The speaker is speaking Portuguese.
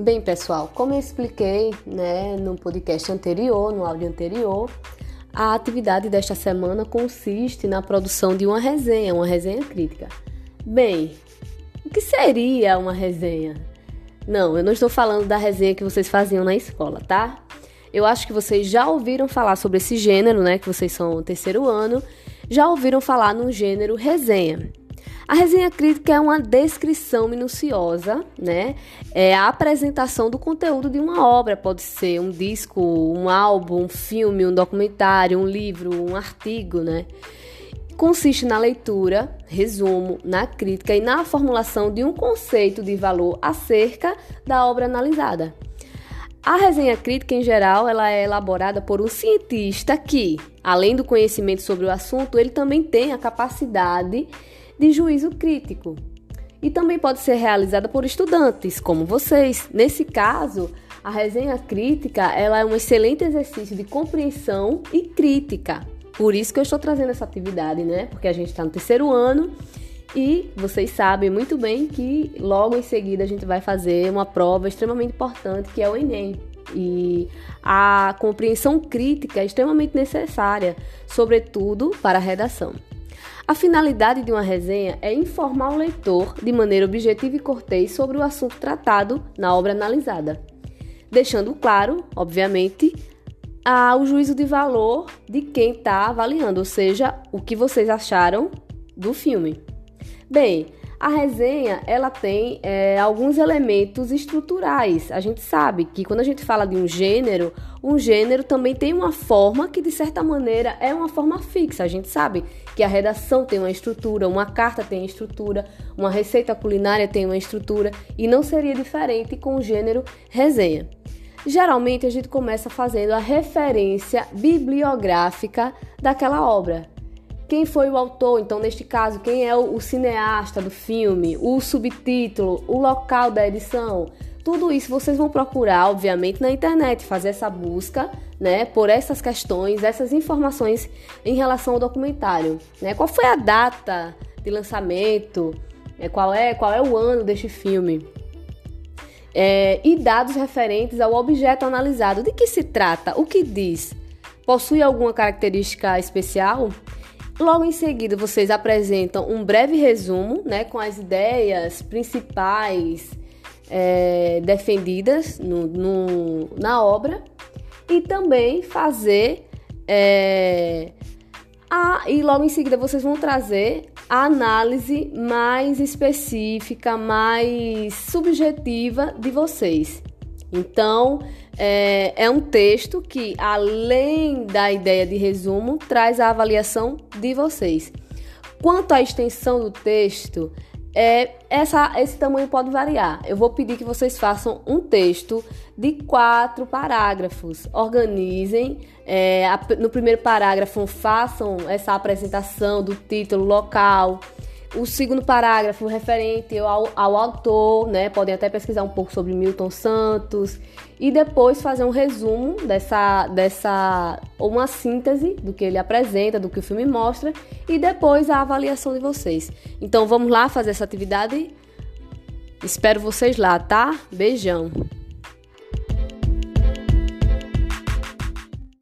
Bem, pessoal, como eu expliquei né, no podcast anterior, no áudio anterior, a atividade desta semana consiste na produção de uma resenha, uma resenha crítica. Bem, o que seria uma resenha? Não, eu não estou falando da resenha que vocês faziam na escola, tá? Eu acho que vocês já ouviram falar sobre esse gênero, né? Que vocês são terceiro ano, já ouviram falar no gênero resenha. A resenha crítica é uma descrição minuciosa, né? É a apresentação do conteúdo de uma obra, pode ser um disco, um álbum, um filme, um documentário, um livro, um artigo, né? Consiste na leitura, resumo, na crítica e na formulação de um conceito de valor acerca da obra analisada. A resenha crítica, em geral, ela é elaborada por um cientista que, além do conhecimento sobre o assunto, ele também tem a capacidade de juízo crítico. E também pode ser realizada por estudantes, como vocês. Nesse caso, a resenha crítica ela é um excelente exercício de compreensão e crítica. Por isso que eu estou trazendo essa atividade, né? Porque a gente está no terceiro ano e vocês sabem muito bem que logo em seguida a gente vai fazer uma prova extremamente importante que é o Enem. E a compreensão crítica é extremamente necessária, sobretudo para a redação. A finalidade de uma resenha é informar o leitor de maneira objetiva e cortês sobre o assunto tratado na obra analisada, deixando claro, obviamente, o juízo de valor de quem está avaliando, ou seja, o que vocês acharam do filme. Bem, a resenha ela tem é, alguns elementos estruturais. A gente sabe que quando a gente fala de um gênero, um gênero também tem uma forma que de certa maneira é uma forma fixa. A gente sabe que a redação tem uma estrutura, uma carta tem estrutura, uma receita culinária tem uma estrutura e não seria diferente com o gênero resenha. Geralmente a gente começa fazendo a referência bibliográfica daquela obra quem foi o autor, então neste caso, quem é o, cineasta do filme, o subtítulo, o local da edição. Tudo isso vocês vão procurar, obviamente, na internet, fazer essa busca, né, por essas questões, essas informações em relação ao documentário, né? Qual foi a data de lançamento? É, qual é qual é o ano deste filme? É, e dados referentes ao objeto analisado. De que se trata? O que diz? Possui alguma característica especial? Logo em seguida, vocês apresentam um breve resumo né, com as ideias principais é, defendidas no, no, na obra e também fazer. É, a, e logo em seguida, vocês vão trazer a análise mais específica, mais subjetiva de vocês. Então, é, é, um texto que, além da ideia de resumo, traz a avaliação de vocês. Quanto à extensão do texto, é, essa, esse tamanho pode variar. Eu vou pedir que vocês façam um texto de quatro parágrafos. Organizem. É, a, no primeiro parágrafo, façam essa apresentação do título, local o segundo parágrafo referente ao, ao autor, né? Podem até pesquisar um pouco sobre Milton Santos e depois fazer um resumo dessa, dessa ou uma síntese do que ele apresenta, do que o filme mostra e depois a avaliação de vocês. Então vamos lá fazer essa atividade. Espero vocês lá, tá? Beijão.